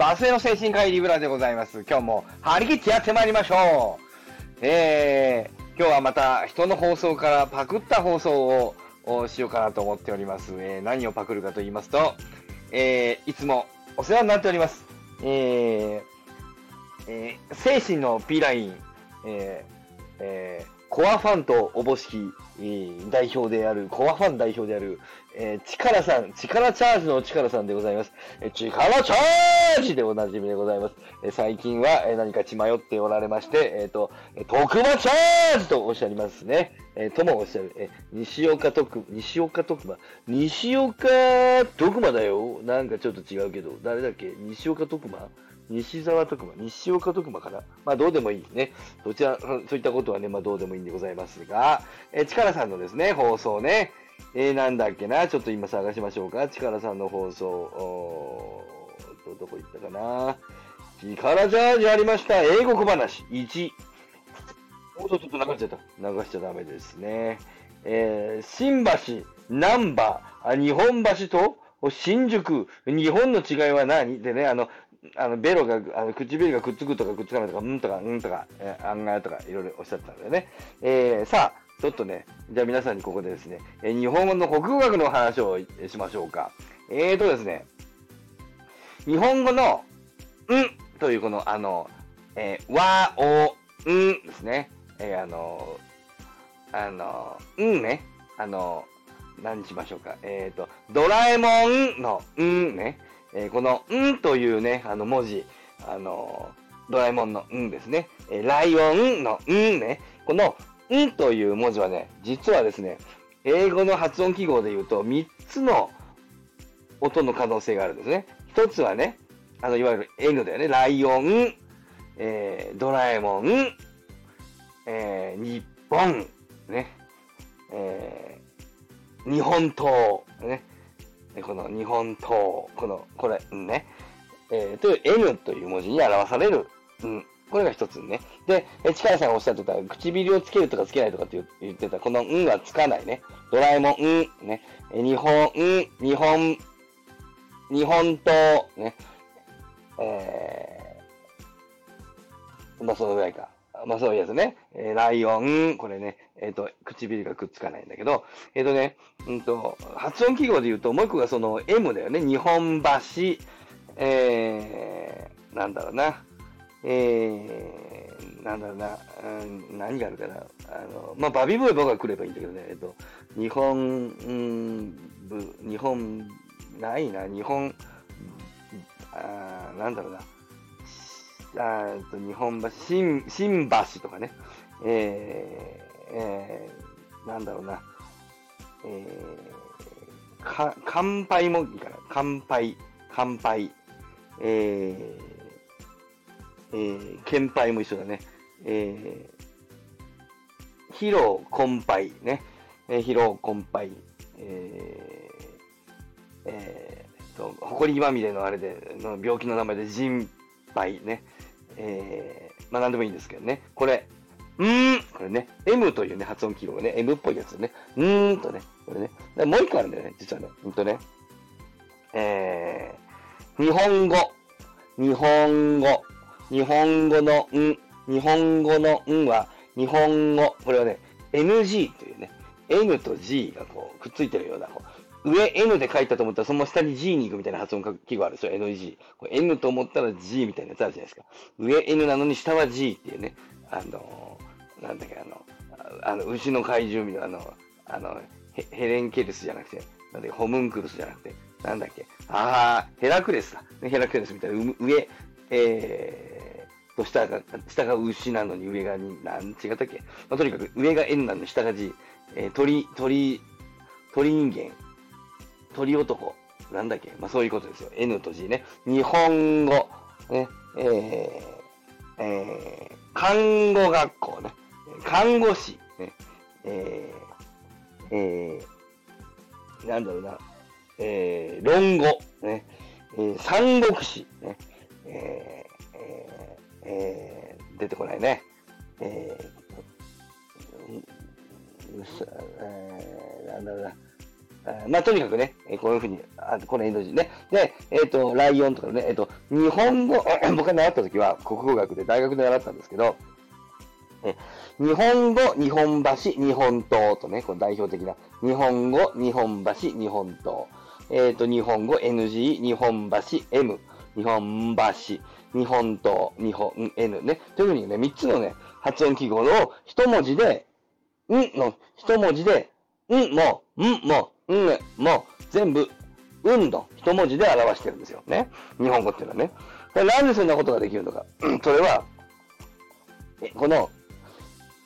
バスへの精神科医リブラでございます。今日も張り切ってやってまいりましょう。えー、今日はまた人の放送からパクった放送をしようかなと思っております。えー、何をパクるかと言いますと、えー、いつもお世話になっております。えー、えー、精神の P ライン、えー、えー、コアファンとおぼしき、えー代表である、コアファン代表である、えー、力さん、力チャージの力さんでございます。えー、力チャージでおなじみでございます。えー最近は、えー何か血迷っておられまして、えっ、と、えー徳間チャージとおっしゃいますね。えーともおっしゃる、えー西岡徳、西岡徳馬、西岡徳馬だよ。なんかちょっと違うけど、誰だっけ？西岡徳馬西沢徳馬、西岡徳馬かなまあどうでもいいね。どちら、そういったことはね、まあどうでもいいんでございますが、えー、力さんのですね、放送ね、えー、なんだっけな、ちょっと今探しましょうか。力さんの放送、おーど、どこ行ったかな。力チャージありました。英国話1。おっと、ちょっと流しちゃった。流しちゃダメですね。えー、新橋、南波、あ日本橋と新宿、日本の違いは何？でね、あの、あの、ベロが、あの、唇がくっつくとかくっつかないとか、うんとか、うんとか、えー、案外とか、いろいろおっしゃったんだよね。えー、さあ、ちょっとね、じゃあ皆さんにここでですね、えー日本語の国語学の話をしましょうか。えーとですね、日本語の、んというこの、あの、えー、わ、お、んですね。えーあの、あの、んね。あの、何にしましょうか。えっ、と、ドラえもんのんね。えーこのんというね、あの文字、あの、ドラえもんのんですね。えーライオンのんね。このんという文字はね、実はですね、英語の発音記号で言うと3つの音の可能性があるんですね。一つはね、あの、いわゆる N だよね。ライオン、えードラえもん、えー日本、ね、えー日本刀、ね、でこの日本刀、この、これ、うんね、えーという N という文字に表される、うん。これが一つね。で、え力さんがおっしゃってた、唇をつけるとかつけないとかって言ってた、このんはつかないね。ドラえもん、ん、ね。え日本、ん、日本、日本刀、ね。えー、まあそのぐらいか。まあそういうやつね。えーライオン、これね、えっ、と、唇がくっつかないんだけど、えっ、とね、うんと、発音記号で言うと、もう一個がその M だよね。日本橋、えー、なんだろうな。えー、なんだろうな。うん、何があるかな。あの、まあ、バビブーバが来ればいいんだけどね。えっ、と、日本、うん、部、日本、ないな。日本、あなんだろうな。あーえっと、日本橋、新、新橋とかね。えー、えー、なんだろうな。えー、か、乾杯もいいかな。乾杯、乾杯。えー、えー、献杯も一緒だね。えー、疲労困憊ね。えー、疲労困憊。えー、えーと、誇りまみれのあれで、の病気の名前で人杯ね。えー、まあ何でもいいんですけどね。これ、うーん、これね、M というね、発音記号がね、M っぽいやつね。うーんとね、これね。でもう一個あるんだよね、実はね。ほんとね。えー、日本語、日本語、日本語のん、日本語のんは、日本語、これはね、NG というね、N と G がこう、くっついてるような、こ上 N で書いたと思ったら、その下に G に行くみたいな発音記号あるでしょ ?NG。これ N と思ったら G みたいなやつあるじゃないですか。上 N なのに下は G っていうね、あのーなんだっけ、あの、あの、牛の怪獣みたいな、あの、あの、ヘヘレンケルスじゃなくて、なんだっけ、ホムンクルスじゃなくて、なんだっけ、あー、ヘラクレスだ。ヘラクレスみたいな、上、えー、と下が、下が牛なのに上がに、なん違ったっけ、まあ、とにかく上が N なのに下が G、えー、鳥、鳥、鳥人間、鳥男、なんだっけ、まあそういうことですよ。N と G ね。日本語、ね、えー、えー、看護学校ね、看護師、ね、えー、えー、なんだろうな、えー、論語、ね、えー、三国志、ね、えー、えー、えー、出てこないね。えー、うさえー、なんだろうな。まあ、とにかくね、えこういうふうに、あこの N 字ね。で、えっ、と、ライオンとかね、えっ、と、日本語、僕が習った時は国語学で大学で習ったんですけど、え日本語、日本橋、日本刀とね、この代表的な、日本語、日本橋、日本刀。えっ、ー、と、日本語、NG、日本橋、M、日本橋、日本刀、日本、N ね。というふうにね、3つのね、発音記号を一文字で、んの一文字で、んも、んも、んも、全部、うんの一文字で表してるんですよ。ね。日本語っていうのはね。なんでそんなことができるのか。それは、この、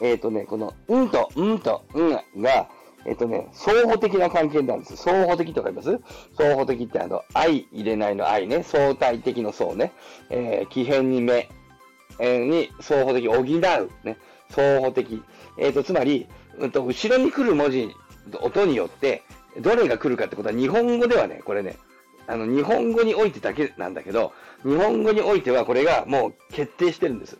えっ、ー、とね、この、うんと、うんと、うんが、えっ、ー、とね、相補的な関係なんです。相補的とか言います？相補的ってあの、愛入れないの愛ね、相対的の相ね、えー、奇変に目、えー、に相補的、補う、ね、相補的。えっ、ー、と、つまり、うんと、後ろに来る文字、音によって、どれが来るかってことは、日本語ではね、これね、あの、日本語においてだけなんだけど、日本語においてはこれがもう決定してるんです。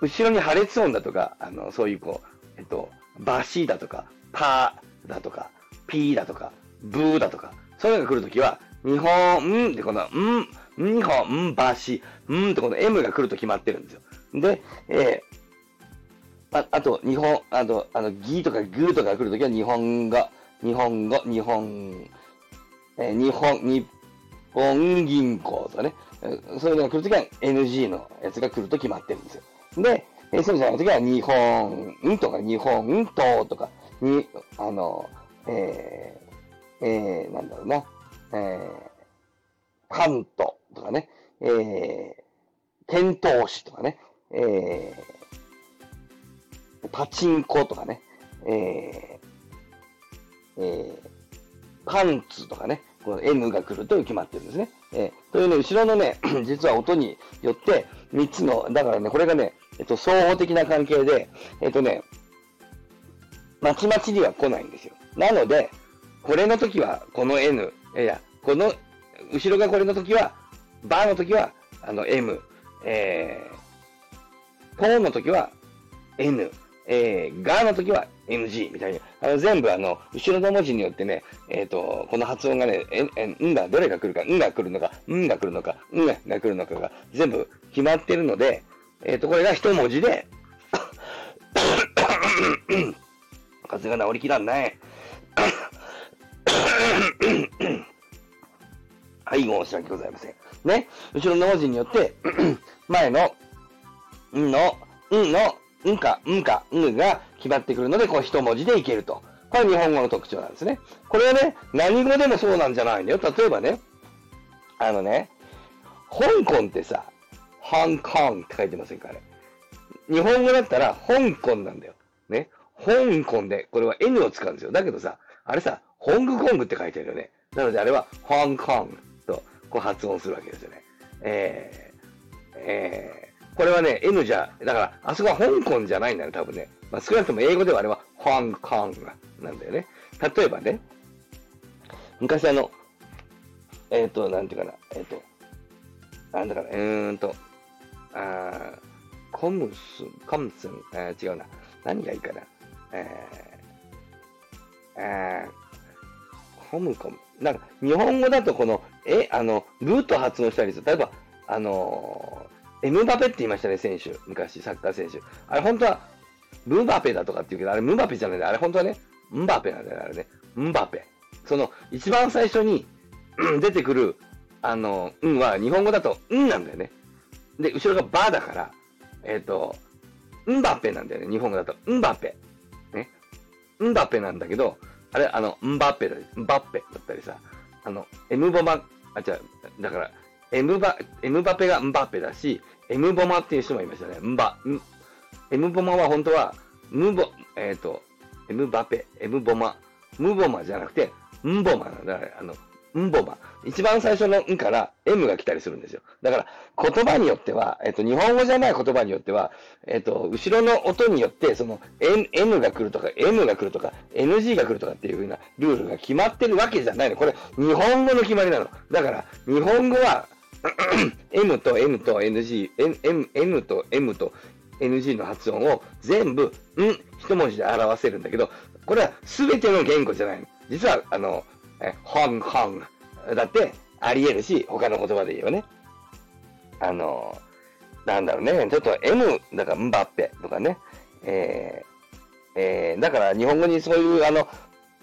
後ろに破裂音だとか、あの、そういうこう、えっと、バシだとか、パーだとか、ピーだとか、ブーだとか、そういうのが来るときは、日本、んってこの、ん、日本、ん、バシ、んってこの M が来ると決まってるんですよ。で、えー、ああと、日本、あと、あの、ギとかグーとか来るときは日本語、日本語、日本、えー、日本、日本銀行とかね、そういうのが来るときは NG のやつが来ると決まってるんですよ。で、えそうじゃないときは、日本とか、日本ととか、に、あの、えー、えー、なんだろうな、えー、関東とかね、えー、遣唐使とかね、えー、パチンコとかね、えー、えー、パンツとかね、この N が来ると決まってるんですね。えー、というね、後ろのね、実は音によって、3つの、だからね、これがね、えっと、相互的な関係で、えっとね、まちまちには来ないんですよ。なので、これの時はこの N、いや、この、後ろがこれの時は、バーの時は、あの M、えー、ポーの時は N、えー、ガーの時は NG みたいに、あの全部あの、後ろの文字によってね、えっ、ー、と、この発音がね、え、え、んが、どれが来るか、んが来るのか、んが来るのか、んが来るのかが全部決まってるので、えっ、ー、と、これが一文字で、風が治りきらんない。はい、申し訳ございません。ね。後ろの文字によって、前の、んの、んの、んか、んか、んが決まってくるので、こう一文字でいけると。これ日本語の特徴なんですね。これはね、何語でもそうなんじゃないんだよ。例えばね、あのね、香港ってさ、香港って書いてませんかあれ。日本語だったら香港なんだよ。ね。香港で、これは N を使うんですよ。だけどさ、あれさ、ホングコングって書いてあるよね。なのであれは、香港とこう発音するわけですよね。えー、えー、これはね、N じゃ、だから、あそこは香港じゃないんだね、多分ね。まあ、少なくとも英語ではあれは、香港なんだよね。例えばね、昔あの、えっ、ー、と、なんていうかな、えっ、ー、と、なんだかな、うーんと、あコムスン、コムスン、えー、違うな。何がいいかな。えー、えー、コムコム。なんか、日本語だとこの、え、あの、ルート発音したりする。例えば、あのー、エムバペって言いましたね、選手。昔、サッカー選手。あれ、本当は、ムバペだとかって言うけど、あれ、ムバペじゃないんだ。あれ、本当はね、ムバペなんだよ、あれね。ムバペ。その、一番最初に、出てくる、あの、うんは、日本語だと、うんなんだよね。で、後ろがバーだから、えっ、ー、と、ンバペなんだよね、日本語だと。ンバペ。ね。ンバペなんだけど、あれ、あの、ンバペだ、ンバペだったりさ、あの、エムボマ、あ、違う、だから、エムバ、エムバペがンバペだし、エムボマっていう人もいましたね。ンバ、エムボマは本当は、ムボ、えっ、ー、と、エムバペ、エムボマ、ムボマじゃなくて、ンボマなんだ、あの、んぼま。一番最初のんから M が来たりするんですよ。だから、言葉によっては、えっと、日本語じゃない言葉によっては、えっと、後ろの音によって、その、N, N が来るとか、M が来るとか、NG が来るとかっていう風なルールが決まってるわけじゃないの。これ、日本語の決まりなの。だから、日本語は、M と N と NG、N, M, N と M と NG の発音を全部、ん、一文字で表せるんだけど、これは全ての言語じゃないの。実は、あの、え、ホンホンだってあり得るし、他の言葉で言えばね。あの、なんだろうね、ちょっと M、だから、ンバッペとかね、えー、えー、だから日本語にそういう、あの、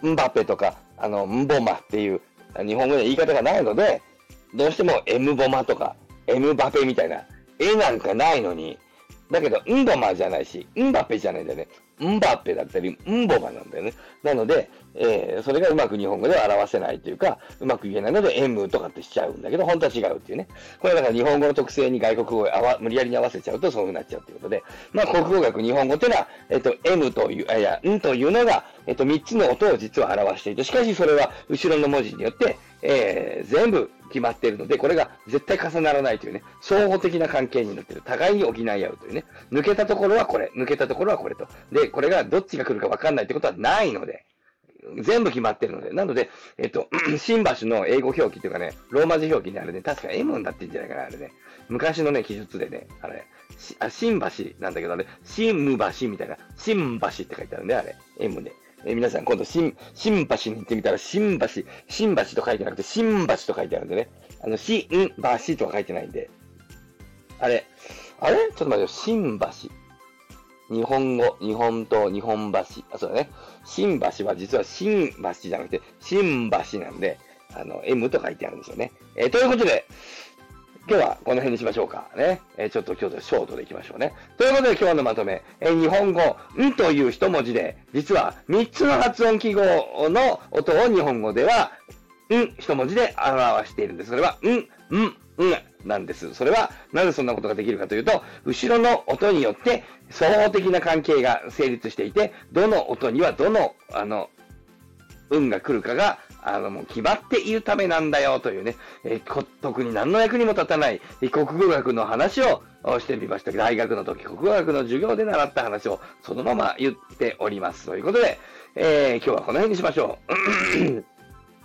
ンバッペとか、あの、ンボマっていう、日本語で言い方がないので、どうしてもエムボマとか、エムバペみたいな、絵なんかないのに、だけど、ンボマじゃないし、ンバペじゃないんだよね。ンバペだったり、ンボマなんだよね。なので、えー、それがうまく日本語では表せないというか、うまく言えないので、M とかってしちゃうんだけど、本当は違うっていうね。これだから日本語の特性に外国語を無理やりに合わせちゃうとそうなっちゃうということで、まあ、国語学日本語っていうのは、えっと、M という、あいや、んというのが、えっと、3つの音を実は表していて、しかしそれは後ろの文字によって、えー、全部決まっているので、これが絶対重ならないというね、相互的な関係になっている。互いに補い合うというね、抜けたところはこれ、抜けたところはこれと。で、これがどっちが来るか分かんないってことはないので、全部決まってるので。なので、えっと、新橋の英語表記というかね、ローマ字表記にあれね、確か M になってんじゃないかな、あれね。昔のね、記述でね、あれ、あ新橋なんだけどね、新橋みたいな、新橋って書いてあるね、あれ。M で。え皆さん今度新、新橋に行ってみたら、新橋、新橋と書いてなくて、新橋と書いてあるんでね。あの、新橋とは書いてないんで。あれ、あれ？ちょっと待ってよ、新橋。日本語、日本と日本橋。あ、そうだね。新橋は実は新橋じゃなくて、新橋なんで、あの、M と書いてあるんですよね。えー、ということで、今日はこの辺にしましょうか。ね。えー、ちょっと今日でショートでいきましょうね。ということで今日のまとめ。えー、日本語、んという一文字で、実は3つの発音記号の音を日本語では、ん一文字で表しているんです。それは、ん、ん、んなんです。それは、なぜそんなことができるかというと、後ろの音によって双方的な関係が成立していて、どの音にはどの、あの、運が来るかがあの、もう決まっているためなんだよというね、えー、特に何の役にも立たない国語学の話をしてみましたけど、大学の時国語学の授業で習った話をそのまま言っております。ということで、えー、今日はこの辺にしましょう。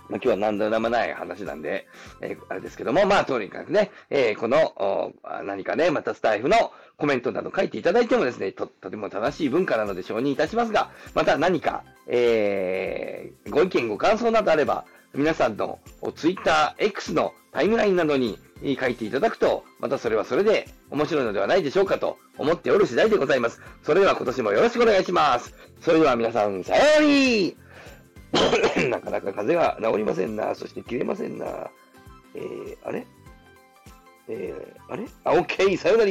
まあ、今日は何でもない話なんで、えー、あれですけども、まあ、とにかくね、えー、この、何かね、またスタイフのコメントなど書いていただいてもですね、と、とても正しい文化なので承認いたしますが、また何か、えー、ご意見ご感想などあれば、皆さんのツイッター X のタイムラインなどに書いていただくと、またそれはそれで面白いのではないでしょうかと思っておる次第でございます。それでは今年もよろしくお願いします。それでは皆さん、さようなり なかなか風邪が治りませんな。そして切れませんな。えー、あれ？えー、あれ？あ、OK! さよなら